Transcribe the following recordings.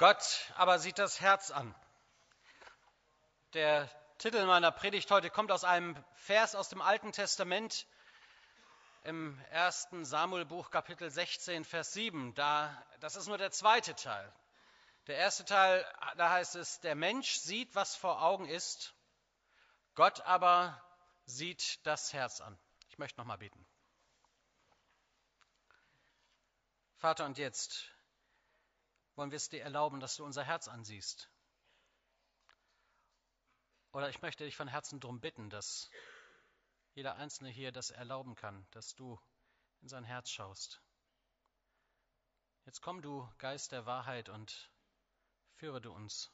Gott aber sieht das Herz an. Der Titel meiner Predigt heute kommt aus einem Vers aus dem Alten Testament im ersten Samuelbuch Kapitel 16, Vers 7. Da, das ist nur der zweite Teil. Der erste Teil, da heißt es, der Mensch sieht, was vor Augen ist, Gott aber sieht das Herz an. Ich möchte noch mal beten. Vater, und jetzt wollen wir es dir erlauben, dass du unser Herz ansiehst. Oder ich möchte dich von Herzen darum bitten, dass jeder Einzelne hier das erlauben kann, dass du in sein Herz schaust. Jetzt komm du, Geist der Wahrheit, und führe du uns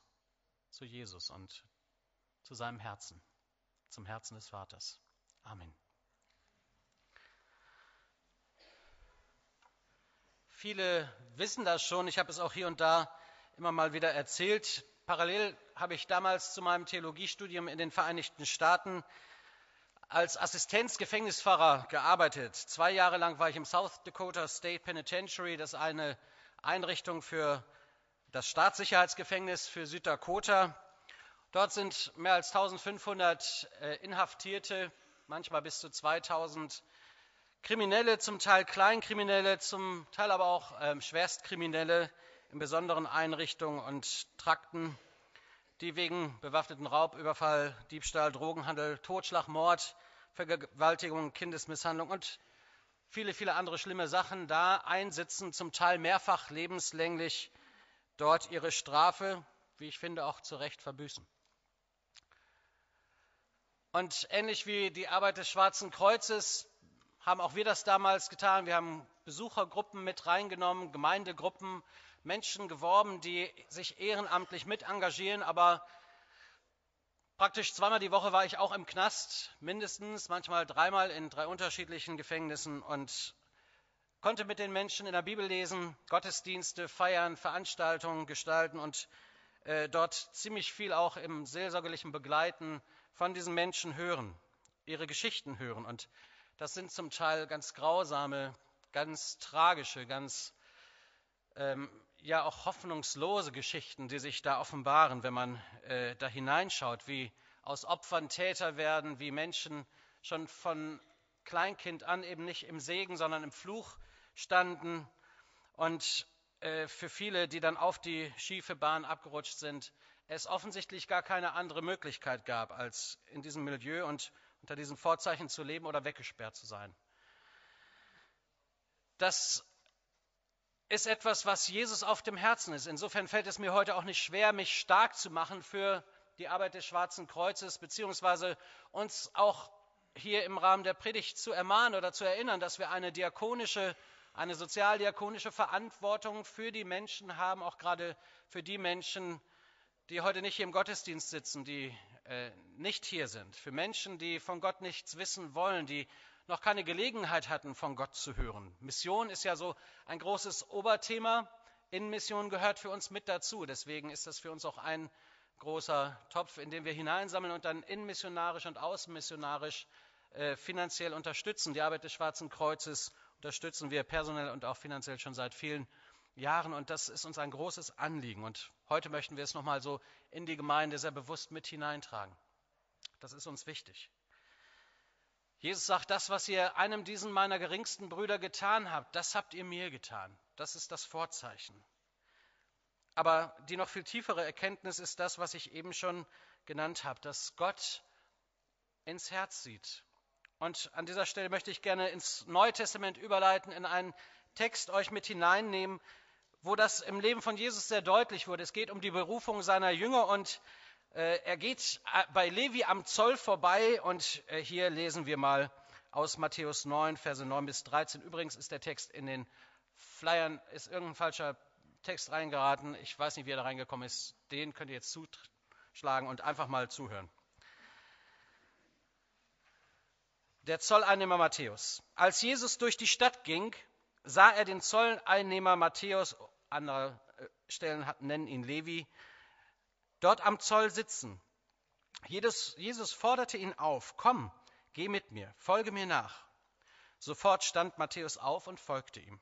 zu Jesus und zu seinem Herzen, zum Herzen des Vaters. Amen. Viele wissen das schon. Ich habe es auch hier und da immer mal wieder erzählt. Parallel habe ich damals zu meinem Theologiestudium in den Vereinigten Staaten als Assistenzgefängnisfahrer gearbeitet. Zwei Jahre lang war ich im South Dakota State Penitentiary. Das ist eine Einrichtung für das Staatssicherheitsgefängnis für Süddakota. Dort sind mehr als 1500 äh, Inhaftierte, manchmal bis zu 2000 Kriminelle, zum Teil Kleinkriminelle, zum Teil aber auch ähm, Schwerstkriminelle in besonderen Einrichtungen und Trakten, die wegen bewaffneten Raub, Überfall, Diebstahl, Drogenhandel, Totschlag, Mord, Vergewaltigung, Kindesmisshandlung und viele, viele andere schlimme Sachen da einsitzen, zum Teil mehrfach lebenslänglich dort ihre Strafe, wie ich finde, auch zu Recht verbüßen. Und ähnlich wie die Arbeit des Schwarzen Kreuzes haben auch wir das damals getan. Wir haben Besuchergruppen mit reingenommen, Gemeindegruppen, Menschen geworben, die sich ehrenamtlich mit engagieren. Aber praktisch zweimal die Woche war ich auch im Knast, mindestens, manchmal dreimal in drei unterschiedlichen Gefängnissen und konnte mit den Menschen in der Bibel lesen, Gottesdienste feiern, Veranstaltungen gestalten und äh, dort ziemlich viel auch im seelsorgerlichen Begleiten von diesen Menschen hören, ihre Geschichten hören. Und das sind zum Teil ganz grausame, ganz tragische, ganz ähm, ja auch hoffnungslose Geschichten, die sich da offenbaren, wenn man äh, da hineinschaut, wie aus Opfern Täter werden, wie Menschen schon von Kleinkind an eben nicht im Segen, sondern im Fluch standen. Und äh, für viele, die dann auf die schiefe Bahn abgerutscht sind, es offensichtlich gar keine andere Möglichkeit gab, als in diesem Milieu. Und unter diesen Vorzeichen zu leben oder weggesperrt zu sein. Das ist etwas, was Jesus auf dem Herzen ist. Insofern fällt es mir heute auch nicht schwer, mich stark zu machen für die Arbeit des Schwarzen Kreuzes, beziehungsweise uns auch hier im Rahmen der Predigt zu ermahnen oder zu erinnern, dass wir eine diakonische, eine sozialdiakonische Verantwortung für die Menschen haben, auch gerade für die Menschen, die heute nicht hier im Gottesdienst sitzen, die äh, nicht hier sind, für Menschen, die von Gott nichts wissen wollen, die noch keine Gelegenheit hatten, von Gott zu hören. Mission ist ja so ein großes Oberthema. In Mission gehört für uns mit dazu. Deswegen ist das für uns auch ein großer Topf, in den wir hineinsammeln und dann inmissionarisch und außenmissionarisch äh, finanziell unterstützen. Die Arbeit des Schwarzen Kreuzes unterstützen wir personell und auch finanziell schon seit vielen Jahren und das ist uns ein großes Anliegen. Und heute möchten wir es nochmal so in die Gemeinde sehr bewusst mit hineintragen. Das ist uns wichtig. Jesus sagt, das, was ihr einem diesen meiner geringsten Brüder getan habt, das habt ihr mir getan. Das ist das Vorzeichen. Aber die noch viel tiefere Erkenntnis ist das, was ich eben schon genannt habe, dass Gott ins Herz sieht. Und an dieser Stelle möchte ich gerne ins Neue Testament überleiten, in einen Text euch mit hineinnehmen, wo das im Leben von Jesus sehr deutlich wurde. Es geht um die Berufung seiner Jünger und äh, er geht äh, bei Levi am Zoll vorbei und äh, hier lesen wir mal aus Matthäus 9, Verse 9 bis 13. Übrigens ist der Text in den Flyern, ist irgendein falscher Text reingeraten. Ich weiß nicht, wie er da reingekommen ist. Den könnt ihr jetzt zuschlagen und einfach mal zuhören. Der Zolleinnehmer Matthäus. Als Jesus durch die Stadt ging, sah er den Zolleinnehmer Matthäus, andere äh, Stellen nennen ihn Levi, dort am Zoll sitzen. Jesus forderte ihn auf, komm, geh mit mir, folge mir nach. Sofort stand Matthäus auf und folgte ihm.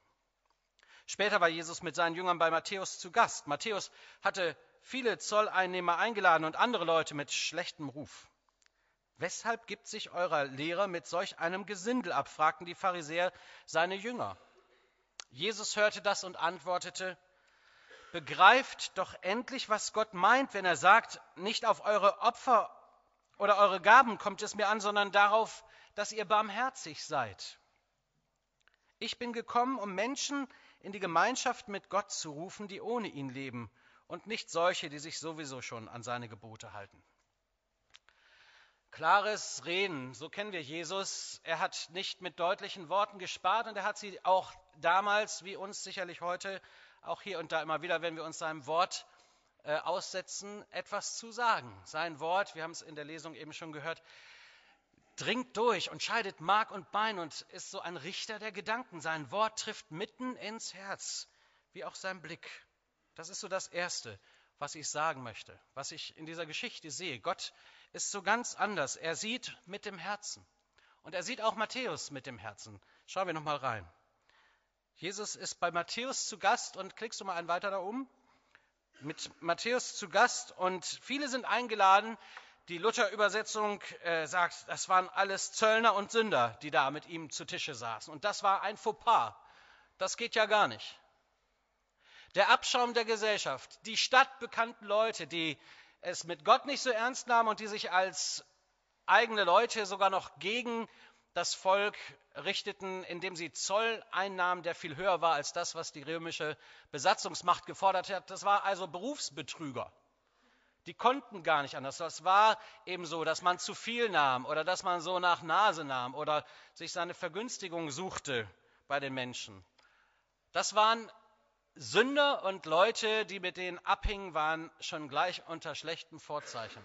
Später war Jesus mit seinen Jüngern bei Matthäus zu Gast. Matthäus hatte viele Zolleinnehmer eingeladen und andere Leute mit schlechtem Ruf. Weshalb gibt sich eurer Lehrer mit solch einem Gesindel ab? fragten die Pharisäer seine Jünger. Jesus hörte das und antwortete, begreift doch endlich, was Gott meint, wenn er sagt, nicht auf eure Opfer oder eure Gaben kommt es mir an, sondern darauf, dass ihr barmherzig seid. Ich bin gekommen, um Menschen in die Gemeinschaft mit Gott zu rufen, die ohne ihn leben, und nicht solche, die sich sowieso schon an seine Gebote halten. Klares Reden, so kennen wir Jesus. Er hat nicht mit deutlichen Worten gespart und er hat sie auch damals, wie uns sicherlich heute, auch hier und da immer wieder, wenn wir uns seinem Wort äh, aussetzen, etwas zu sagen. Sein Wort, wir haben es in der Lesung eben schon gehört, dringt durch und scheidet Mark und Bein und ist so ein Richter der Gedanken. Sein Wort trifft mitten ins Herz, wie auch sein Blick. Das ist so das Erste, was ich sagen möchte, was ich in dieser Geschichte sehe. Gott ist so ganz anders. Er sieht mit dem Herzen. Und er sieht auch Matthäus mit dem Herzen. Schauen wir nochmal rein. Jesus ist bei Matthäus zu Gast und klickst du mal einen weiter da oben? Mit Matthäus zu Gast und viele sind eingeladen. Die Luther-Übersetzung äh, sagt, das waren alles Zöllner und Sünder, die da mit ihm zu Tische saßen. Und das war ein Fauxpas. Das geht ja gar nicht. Der Abschaum der Gesellschaft, die stadtbekannten Leute, die es mit Gott nicht so ernst nahmen und die sich als eigene Leute sogar noch gegen das Volk richteten, indem sie Zoll einnahmen, der viel höher war als das, was die römische Besatzungsmacht gefordert hat. Das war also Berufsbetrüger. Die konnten gar nicht anders. Das war eben so, dass man zu viel nahm oder dass man so nach Nase nahm oder sich seine Vergünstigung suchte bei den Menschen. Das waren Sünder und Leute, die mit denen abhingen, waren schon gleich unter schlechten Vorzeichen.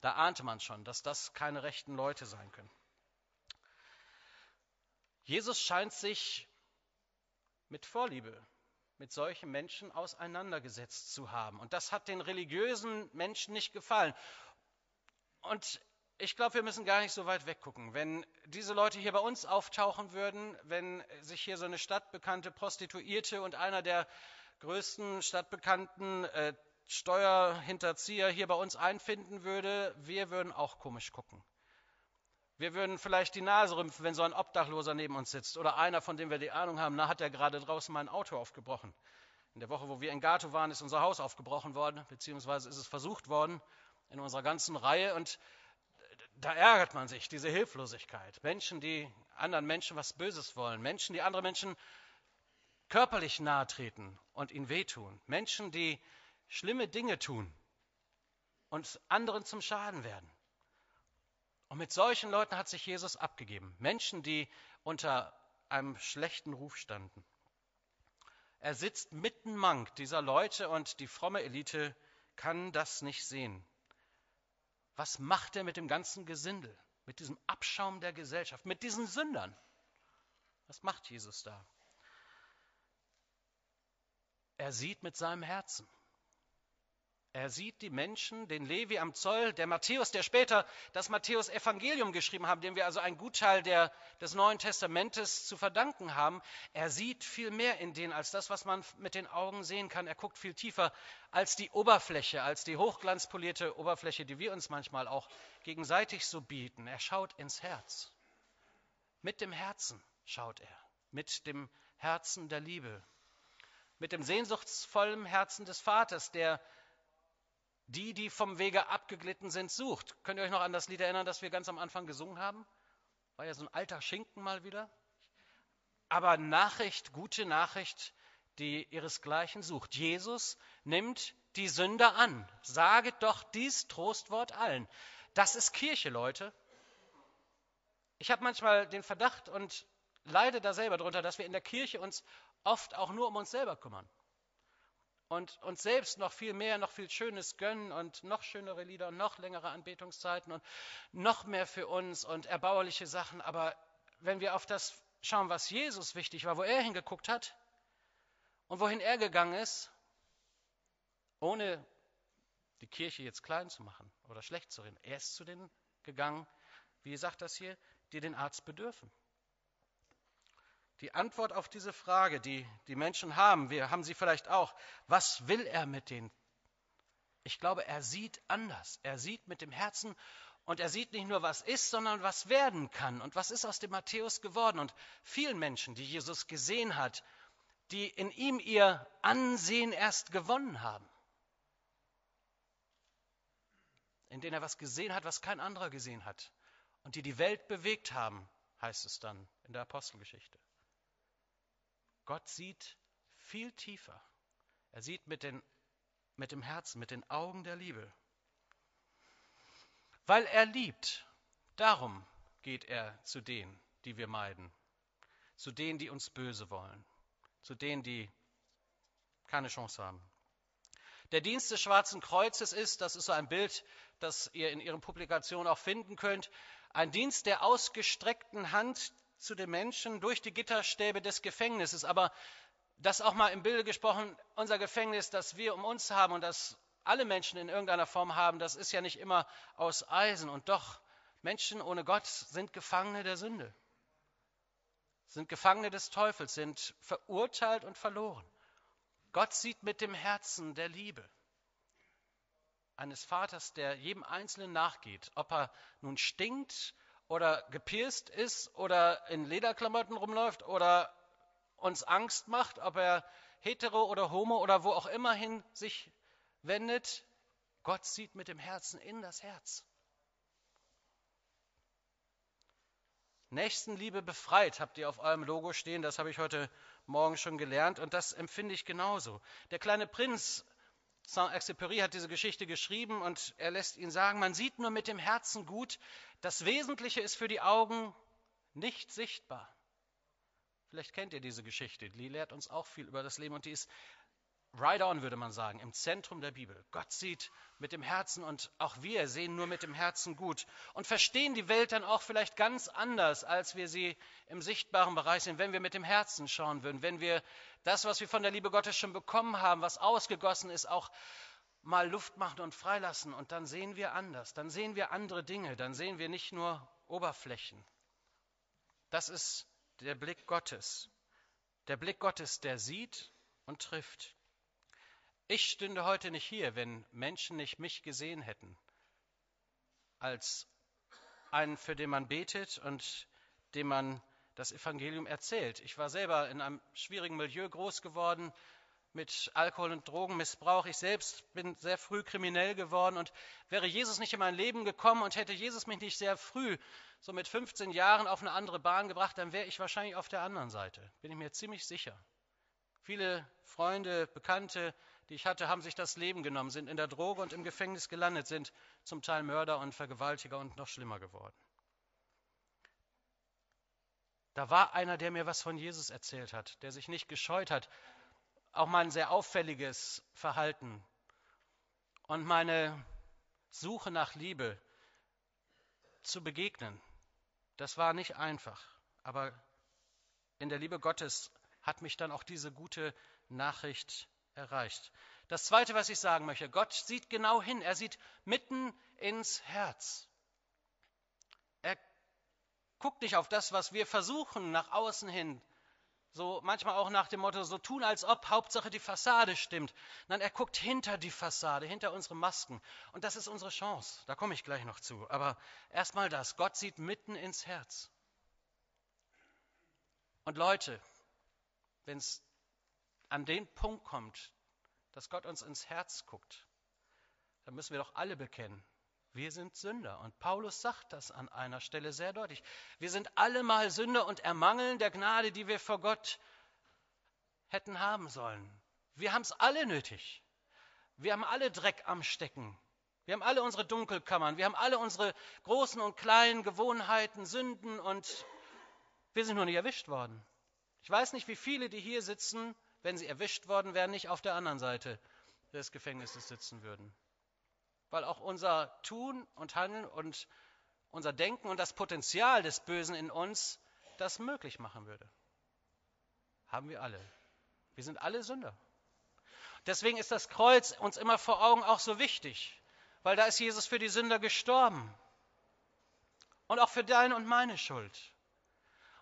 Da ahnte man schon, dass das keine rechten Leute sein können. Jesus scheint sich mit Vorliebe mit solchen Menschen auseinandergesetzt zu haben. Und das hat den religiösen Menschen nicht gefallen. Und ich glaube, wir müssen gar nicht so weit weggucken. Wenn diese Leute hier bei uns auftauchen würden, wenn sich hier so eine stadtbekannte Prostituierte und einer der größten stadtbekannten äh, Steuerhinterzieher hier bei uns einfinden würde, wir würden auch komisch gucken. Wir würden vielleicht die Nase rümpfen, wenn so ein Obdachloser neben uns sitzt oder einer, von dem wir die Ahnung haben, na, hat er gerade draußen mein Auto aufgebrochen. In der Woche, wo wir in Gato waren, ist unser Haus aufgebrochen worden, beziehungsweise ist es versucht worden in unserer ganzen Reihe und da ärgert man sich, diese Hilflosigkeit. Menschen, die anderen Menschen was Böses wollen, Menschen, die andere Menschen körperlich nahe treten und ihnen wehtun, Menschen, die schlimme Dinge tun und anderen zum Schaden werden. Und mit solchen Leuten hat sich Jesus abgegeben, Menschen, die unter einem schlechten Ruf standen. Er sitzt mitten Mank dieser Leute und die fromme Elite kann das nicht sehen. Was macht er mit dem ganzen Gesindel, mit diesem Abschaum der Gesellschaft, mit diesen Sündern? Was macht Jesus da? Er sieht mit seinem Herzen. Er sieht die Menschen, den Levi am Zoll, der Matthäus, der später das Matthäus-Evangelium geschrieben hat, dem wir also einen Gutteil der, des Neuen Testamentes zu verdanken haben. Er sieht viel mehr in denen als das, was man mit den Augen sehen kann. Er guckt viel tiefer als die Oberfläche, als die hochglanzpolierte Oberfläche, die wir uns manchmal auch gegenseitig so bieten. Er schaut ins Herz. Mit dem Herzen schaut er, mit dem Herzen der Liebe, mit dem sehnsuchtsvollen Herzen des Vaters, der die, die vom Wege abgeglitten sind, sucht. Könnt ihr euch noch an das Lied erinnern, das wir ganz am Anfang gesungen haben? War ja so ein alter Schinken mal wieder. Aber Nachricht, gute Nachricht, die ihresgleichen sucht. Jesus nimmt die Sünder an. Saget doch dies Trostwort allen. Das ist Kirche, Leute. Ich habe manchmal den Verdacht und leide da selber drunter, dass wir in der Kirche uns oft auch nur um uns selber kümmern und uns selbst noch viel mehr, noch viel Schönes gönnen und noch schönere Lieder und noch längere Anbetungszeiten und noch mehr für uns und erbauliche Sachen. Aber wenn wir auf das schauen, was Jesus wichtig war, wo er hingeguckt hat und wohin er gegangen ist, ohne die Kirche jetzt klein zu machen oder schlecht zu reden, er ist zu denen gegangen, wie sagt das hier, die den Arzt bedürfen Die Antwort auf diese Frage, die die Menschen haben, wir haben sie vielleicht auch, was will er mit denen? Ich glaube, er sieht anders. Er sieht mit dem Herzen und er sieht nicht nur, was ist, sondern was werden kann. Und was ist aus dem Matthäus geworden? Und vielen Menschen, die Jesus gesehen hat, die in ihm ihr Ansehen erst gewonnen haben, in denen er was gesehen hat, was kein anderer gesehen hat, und die die Welt bewegt haben, heißt es dann in der Apostelgeschichte. Gott sieht viel tiefer. Er sieht mit, den, mit dem Herzen, mit den Augen der Liebe. Weil er liebt, darum geht er zu denen, die wir meiden, zu denen, die uns böse wollen, zu denen, die keine Chance haben. Der Dienst des Schwarzen Kreuzes ist, das ist so ein Bild, das ihr in Ihren Publikationen auch finden könnt, ein Dienst der ausgestreckten Hand zu den Menschen durch die Gitterstäbe des Gefängnisses. Aber das auch mal im Bilde gesprochen, unser Gefängnis, das wir um uns haben und das alle Menschen in irgendeiner Form haben, das ist ja nicht immer aus Eisen. Und doch, Menschen ohne Gott sind Gefangene der Sünde, sind Gefangene des Teufels, sind verurteilt und verloren. Gott sieht mit dem Herzen der Liebe eines Vaters, der jedem Einzelnen nachgeht, ob er nun stinkt oder gepierst ist oder in Lederklamotten rumläuft oder uns Angst macht, ob er hetero oder homo oder wo auch immer hin sich wendet, Gott sieht mit dem Herzen in das Herz. Nächstenliebe befreit, habt ihr auf eurem Logo stehen, das habe ich heute Morgen schon gelernt und das empfinde ich genauso. Der kleine Prinz Saint-Exupéry hat diese Geschichte geschrieben und er lässt ihn sagen, man sieht nur mit dem Herzen gut, das Wesentliche ist für die Augen nicht sichtbar. Vielleicht kennt ihr diese Geschichte, die lehrt uns auch viel über das Leben und die ist right on, würde man sagen, im Zentrum der Bibel. Gott sieht mit dem Herzen und auch wir sehen nur mit dem Herzen gut und verstehen die Welt dann auch vielleicht ganz anders, als wir sie im sichtbaren Bereich sehen, wenn wir mit dem Herzen schauen würden, wenn wir das, was wir von der Liebe Gottes schon bekommen haben, was ausgegossen ist, auch mal Luft machen und freilassen und dann sehen wir anders, dann sehen wir andere Dinge, dann sehen wir nicht nur Oberflächen. Das ist der Blick Gottes. Der Blick Gottes, der sieht und trifft. Ich stünde heute nicht hier, wenn Menschen nicht mich gesehen hätten, als einen, für den man betet und dem man das Evangelium erzählt. Ich war selber in einem schwierigen Milieu groß geworden mit Alkohol- und Drogenmissbrauch. Ich selbst bin sehr früh kriminell geworden und wäre Jesus nicht in mein Leben gekommen und hätte Jesus mich nicht sehr früh, so mit 15 Jahren, auf eine andere Bahn gebracht, dann wäre ich wahrscheinlich auf der anderen Seite. Bin ich mir ziemlich sicher. Viele Freunde, Bekannte, die ich hatte, haben sich das Leben genommen, sind in der Droge und im Gefängnis gelandet, sind zum Teil Mörder und Vergewaltiger und noch schlimmer geworden. Da war einer, der mir was von Jesus erzählt hat, der sich nicht gescheut hat, auch mal ein sehr auffälliges Verhalten und meine Suche nach Liebe zu begegnen. Das war nicht einfach, aber in der Liebe Gottes hat mich dann auch diese gute Nachricht erreicht. Das Zweite, was ich sagen möchte, Gott sieht genau hin, er sieht mitten ins Herz. Guckt nicht auf das, was wir versuchen nach außen hin, so manchmal auch nach dem Motto, so tun als ob, Hauptsache die Fassade stimmt. Nein, er guckt hinter die Fassade, hinter unsere Masken. Und das ist unsere Chance, da komme ich gleich noch zu. Aber erstmal das, Gott sieht mitten ins Herz. Und Leute, wenn es an den Punkt kommt, dass Gott uns ins Herz guckt, dann müssen wir doch alle bekennen, wir sind Sünder. Und Paulus sagt das an einer Stelle sehr deutlich. Wir sind alle mal Sünder und ermangeln der Gnade, die wir vor Gott hätten haben sollen. Wir haben es alle nötig. Wir haben alle Dreck am Stecken. Wir haben alle unsere Dunkelkammern. Wir haben alle unsere großen und kleinen Gewohnheiten, Sünden und wir sind nur nicht erwischt worden. Ich weiß nicht, wie viele, die hier sitzen, wenn sie erwischt worden wären, nicht auf der anderen Seite des Gefängnisses sitzen würden. Weil auch unser Tun und Handeln und unser Denken und das Potenzial des Bösen in uns das möglich machen würde. Haben wir alle. Wir sind alle Sünder. Deswegen ist das Kreuz uns immer vor Augen auch so wichtig, weil da ist Jesus für die Sünder gestorben. Und auch für deine und meine Schuld.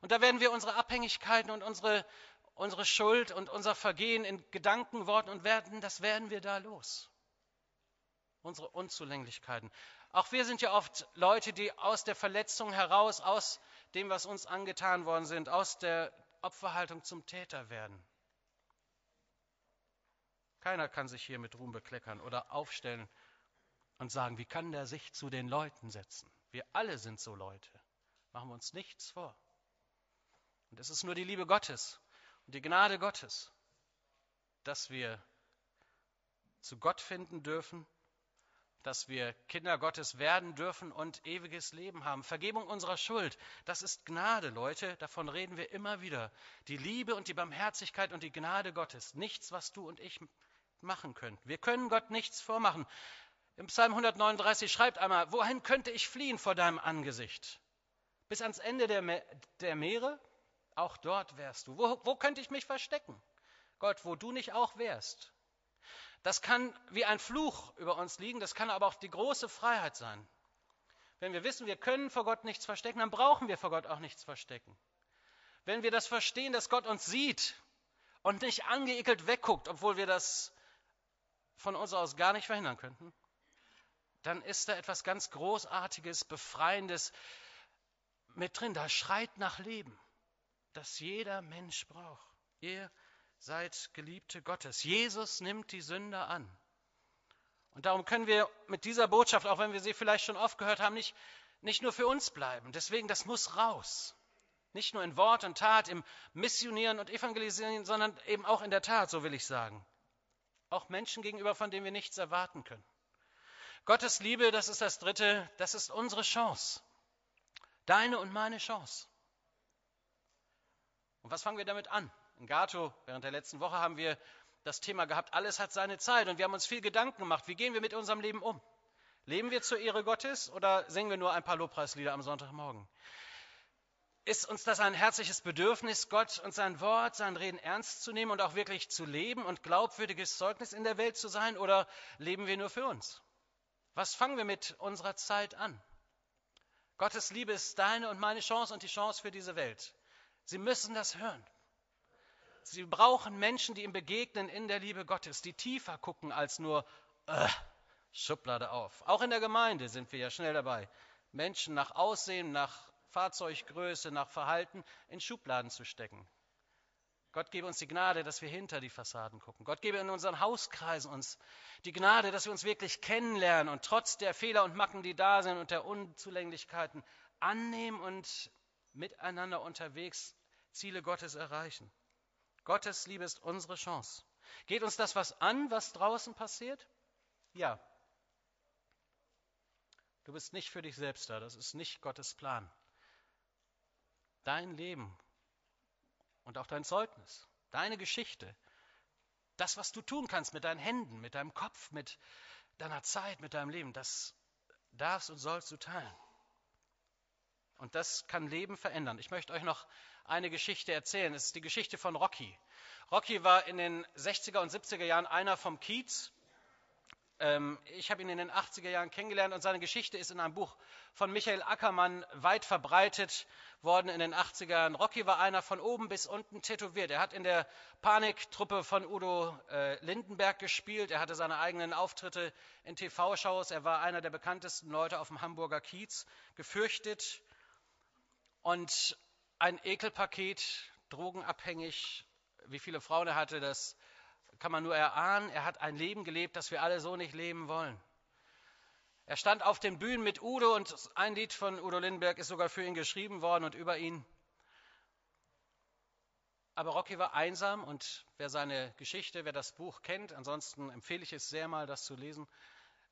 Und da werden wir unsere Abhängigkeiten und unsere, unsere Schuld und unser Vergehen in Gedanken, Worten und Werten, das werden wir da los. Unsere Unzulänglichkeiten. Auch wir sind ja oft Leute, die aus der Verletzung heraus, aus dem, was uns angetan worden sind, aus der Opferhaltung zum Täter werden. Keiner kann sich hier mit Ruhm bekleckern oder aufstellen und sagen, wie kann der sich zu den Leuten setzen? Wir alle sind so Leute. Machen wir uns nichts vor. Und es ist nur die Liebe Gottes und die Gnade Gottes, dass wir zu Gott finden dürfen dass wir Kinder Gottes werden dürfen und ewiges Leben haben. Vergebung unserer Schuld, das ist Gnade, Leute, davon reden wir immer wieder. Die Liebe und die Barmherzigkeit und die Gnade Gottes, nichts, was du und ich machen können. Wir können Gott nichts vormachen. Im Psalm 139 schreibt einmal, wohin könnte ich fliehen vor deinem Angesicht? Bis ans Ende der, Me der Meere? Auch dort wärst du. Wo, wo könnte ich mich verstecken? Gott, wo du nicht auch wärst. Das kann wie ein Fluch über uns liegen, das kann aber auch die große Freiheit sein. Wenn wir wissen, wir können vor Gott nichts verstecken, dann brauchen wir vor Gott auch nichts verstecken. Wenn wir das verstehen, dass Gott uns sieht und nicht angeekelt wegguckt, obwohl wir das von uns aus gar nicht verhindern könnten, dann ist da etwas ganz Großartiges, Befreiendes mit drin. Da schreit nach Leben, das jeder Mensch braucht. Ihr seid Geliebte Gottes. Jesus nimmt die Sünder an. Und darum können wir mit dieser Botschaft, auch wenn wir sie vielleicht schon oft gehört haben, nicht, nicht nur für uns bleiben. Deswegen, das muss raus. Nicht nur in Wort und Tat, im Missionieren und Evangelisieren, sondern eben auch in der Tat, so will ich sagen. Auch Menschen gegenüber, von denen wir nichts erwarten können. Gottes Liebe, das ist das Dritte, das ist unsere Chance. Deine und meine Chance. Und was fangen wir damit an? Gato, während der letzten Woche, haben wir das Thema gehabt, alles hat seine Zeit und wir haben uns viel Gedanken gemacht, wie gehen wir mit unserem Leben um? Leben wir zur Ehre Gottes oder singen wir nur ein paar Lobpreislieder am Sonntagmorgen? Ist uns das ein herzliches Bedürfnis, Gott und sein Wort, sein Reden ernst zu nehmen und auch wirklich zu leben und glaubwürdiges Zeugnis in der Welt zu sein oder leben wir nur für uns? Was fangen wir mit unserer Zeit an? Gottes Liebe ist deine und meine Chance und die Chance für diese Welt. Sie müssen das hören. Sie brauchen Menschen, die ihm begegnen in der Liebe Gottes, die tiefer gucken als nur äh, Schublade auf. Auch in der Gemeinde sind wir ja schnell dabei, Menschen nach Aussehen, nach Fahrzeuggröße, nach Verhalten in Schubladen zu stecken. Gott gebe uns die Gnade, dass wir hinter die Fassaden gucken. Gott gebe in unseren Hauskreisen uns die Gnade, dass wir uns wirklich kennenlernen und trotz der Fehler und Macken, die da sind und der Unzulänglichkeiten annehmen und miteinander unterwegs Ziele Gottes erreichen. Gottes Liebe ist unsere Chance. Geht uns das was an, was draußen passiert? Ja. Du bist nicht für dich selbst da, das ist nicht Gottes Plan. Dein Leben und auch dein Zeugnis, deine Geschichte, das, was du tun kannst mit deinen Händen, mit deinem Kopf, mit deiner Zeit, mit deinem Leben, das darfst und sollst du teilen. Und das kann Leben verändern. Ich möchte euch noch eine Geschichte erzählen. Es ist die Geschichte von Rocky. Rocky war in den 60er und 70er Jahren einer vom Kiez. Ähm, ich habe ihn in den 80er Jahren kennengelernt und seine Geschichte ist in einem Buch von Michael Ackermann weit verbreitet worden in den 80er Jahren. Rocky war einer von oben bis unten tätowiert. Er hat in der Paniktruppe von Udo äh, Lindenberg gespielt. Er hatte seine eigenen Auftritte in TV-Shows. Er war einer der bekanntesten Leute auf dem Hamburger Kiez, gefürchtet und ein Ekelpaket, drogenabhängig. Wie viele Frauen er hatte, das kann man nur erahnen. Er hat ein Leben gelebt, das wir alle so nicht leben wollen. Er stand auf den Bühnen mit Udo und ein Lied von Udo Lindenberg ist sogar für ihn geschrieben worden und über ihn. Aber Rocky war einsam und wer seine Geschichte, wer das Buch kennt, ansonsten empfehle ich es sehr mal, das zu lesen,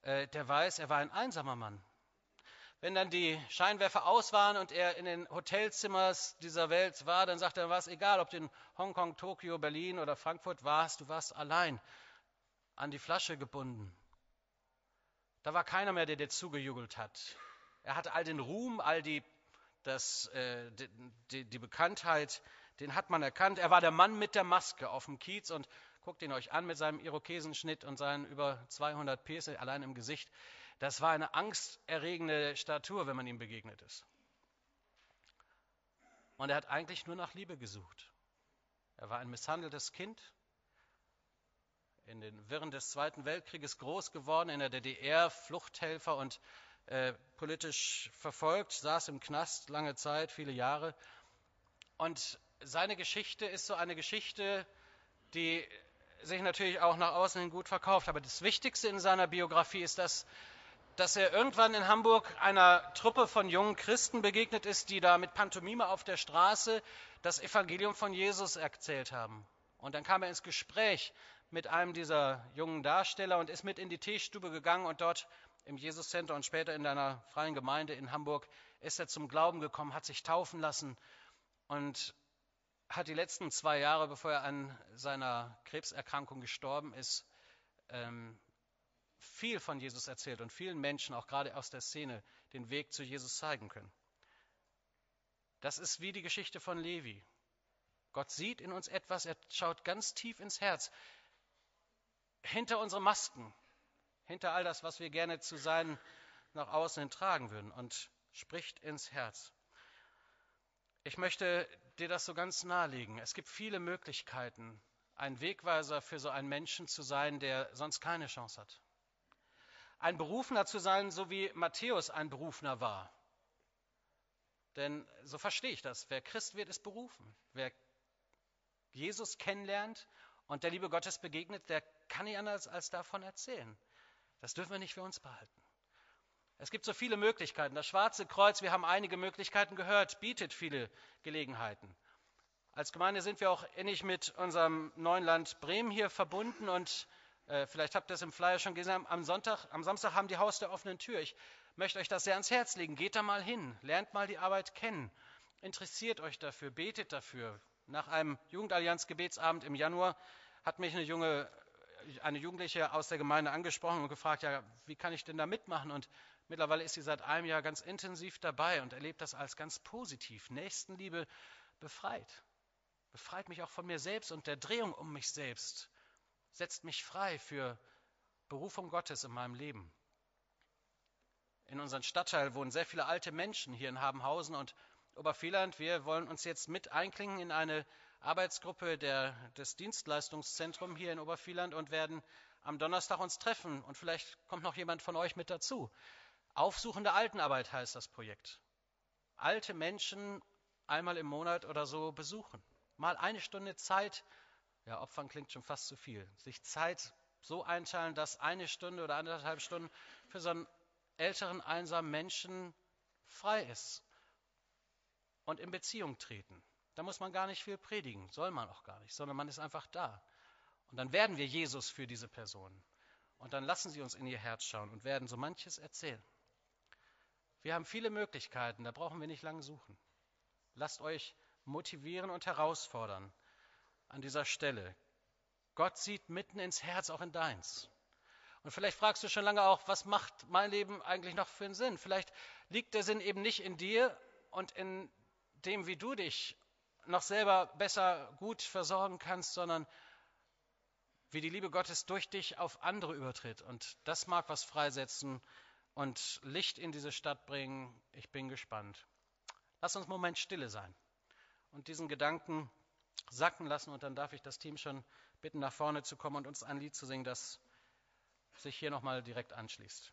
äh, der weiß, er war ein einsamer Mann. Wenn dann die Scheinwerfer aus waren und er in den Hotelzimmers dieser Welt war, dann sagte er, war es egal, ob du in Hongkong, Tokio, Berlin oder Frankfurt warst, du warst allein an die Flasche gebunden. Da war keiner mehr, der dir zugejubelt hat. Er hatte all den Ruhm, all die, das, äh, die, die, die Bekanntheit, den hat man erkannt. Er war der Mann mit der Maske auf dem Kiez und guckt ihn euch an mit seinem Irokesenschnitt und seinen über 200 Piercing allein im Gesicht. Das war eine angsterregende Statur, wenn man ihm begegnet ist. Und er hat eigentlich nur nach Liebe gesucht. Er war ein misshandeltes Kind, in den Wirren des Zweiten Weltkrieges groß geworden, in der DDR, Fluchthelfer und äh, politisch verfolgt, saß im Knast lange Zeit, viele Jahre. Und seine Geschichte ist so eine Geschichte, die sich natürlich auch nach außen hin gut verkauft. Aber das Wichtigste in seiner Biografie ist, dass, dass er irgendwann in Hamburg einer Truppe von jungen Christen begegnet ist, die da mit Pantomime auf der Straße das Evangelium von Jesus erzählt haben. Und dann kam er ins Gespräch mit einem dieser jungen Darsteller und ist mit in die Teestube gegangen und dort im Jesus Center und später in einer freien Gemeinde in Hamburg ist er zum Glauben gekommen, hat sich taufen lassen und hat die letzten zwei Jahre, bevor er an seiner Krebserkrankung gestorben ist, ähm, viel von Jesus erzählt und vielen Menschen, auch gerade aus der Szene, den Weg zu Jesus zeigen können. Das ist wie die Geschichte von Levi. Gott sieht in uns etwas, er schaut ganz tief ins Herz hinter unsere Masken, hinter all das, was wir gerne zu sein nach außen hin tragen würden und spricht ins Herz. Ich möchte dir das so ganz nahelegen. Es gibt viele Möglichkeiten, ein Wegweiser für so einen Menschen zu sein, der sonst keine Chance hat. Ein Berufener zu sein, so wie Matthäus ein Berufener war. Denn so verstehe ich das. Wer Christ wird, ist berufen. Wer Jesus kennenlernt und der Liebe Gottes begegnet, der kann nicht anders als davon erzählen. Das dürfen wir nicht für uns behalten. Es gibt so viele Möglichkeiten. Das Schwarze Kreuz, wir haben einige Möglichkeiten gehört, bietet viele Gelegenheiten. Als Gemeinde sind wir auch innig mit unserem neuen Land Bremen hier verbunden und äh, vielleicht habt ihr es im Flyer schon gesehen, am, Sonntag, am Samstag haben die Haus der offenen Tür. Ich möchte euch das sehr ans Herz legen. Geht da mal hin, lernt mal die Arbeit kennen, interessiert euch dafür, betet dafür. Nach einem Jugendallianz-Gebetsabend im Januar hat mich eine junge eine Jugendliche aus der Gemeinde angesprochen und gefragt, ja, wie kann ich denn da mitmachen? Und mittlerweile ist sie seit einem Jahr ganz intensiv dabei und erlebt das als ganz positiv. Nächstenliebe befreit. Befreit mich auch von mir selbst und der Drehung um mich selbst. Setzt mich frei für Berufung Gottes in meinem Leben. In unserem Stadtteil wohnen sehr viele alte Menschen hier in Habenhausen und Obervieland. Wir wollen uns jetzt mit einklingen in eine Arbeitsgruppe der, des Dienstleistungszentrums hier in Obervieland und werden am Donnerstag uns treffen. Und vielleicht kommt noch jemand von euch mit dazu. Aufsuchende Altenarbeit heißt das Projekt. Alte Menschen einmal im Monat oder so besuchen. Mal eine Stunde Zeit, ja, Opfern klingt schon fast zu viel, sich Zeit so einteilen, dass eine Stunde oder anderthalb Stunden für so einen älteren, einsamen Menschen frei ist und in Beziehung treten. Da muss man gar nicht viel predigen, soll man auch gar nicht, sondern man ist einfach da. Und dann werden wir Jesus für diese Person. Und dann lassen sie uns in ihr Herz schauen und werden so manches erzählen. Wir haben viele Möglichkeiten, da brauchen wir nicht lange suchen. Lasst euch motivieren und herausfordern an dieser Stelle. Gott sieht mitten ins Herz, auch in deins. Und vielleicht fragst du schon lange auch, was macht mein Leben eigentlich noch für einen Sinn? Vielleicht liegt der Sinn eben nicht in dir und in dem, wie du dich noch selber besser gut versorgen kannst, sondern wie die Liebe Gottes durch dich auf andere übertritt. Und das mag was freisetzen und Licht in diese Stadt bringen. Ich bin gespannt. Lass uns einen Moment stille sein und diesen Gedanken sacken lassen. Und dann darf ich das Team schon bitten, nach vorne zu kommen und uns ein Lied zu singen, das sich hier nochmal direkt anschließt.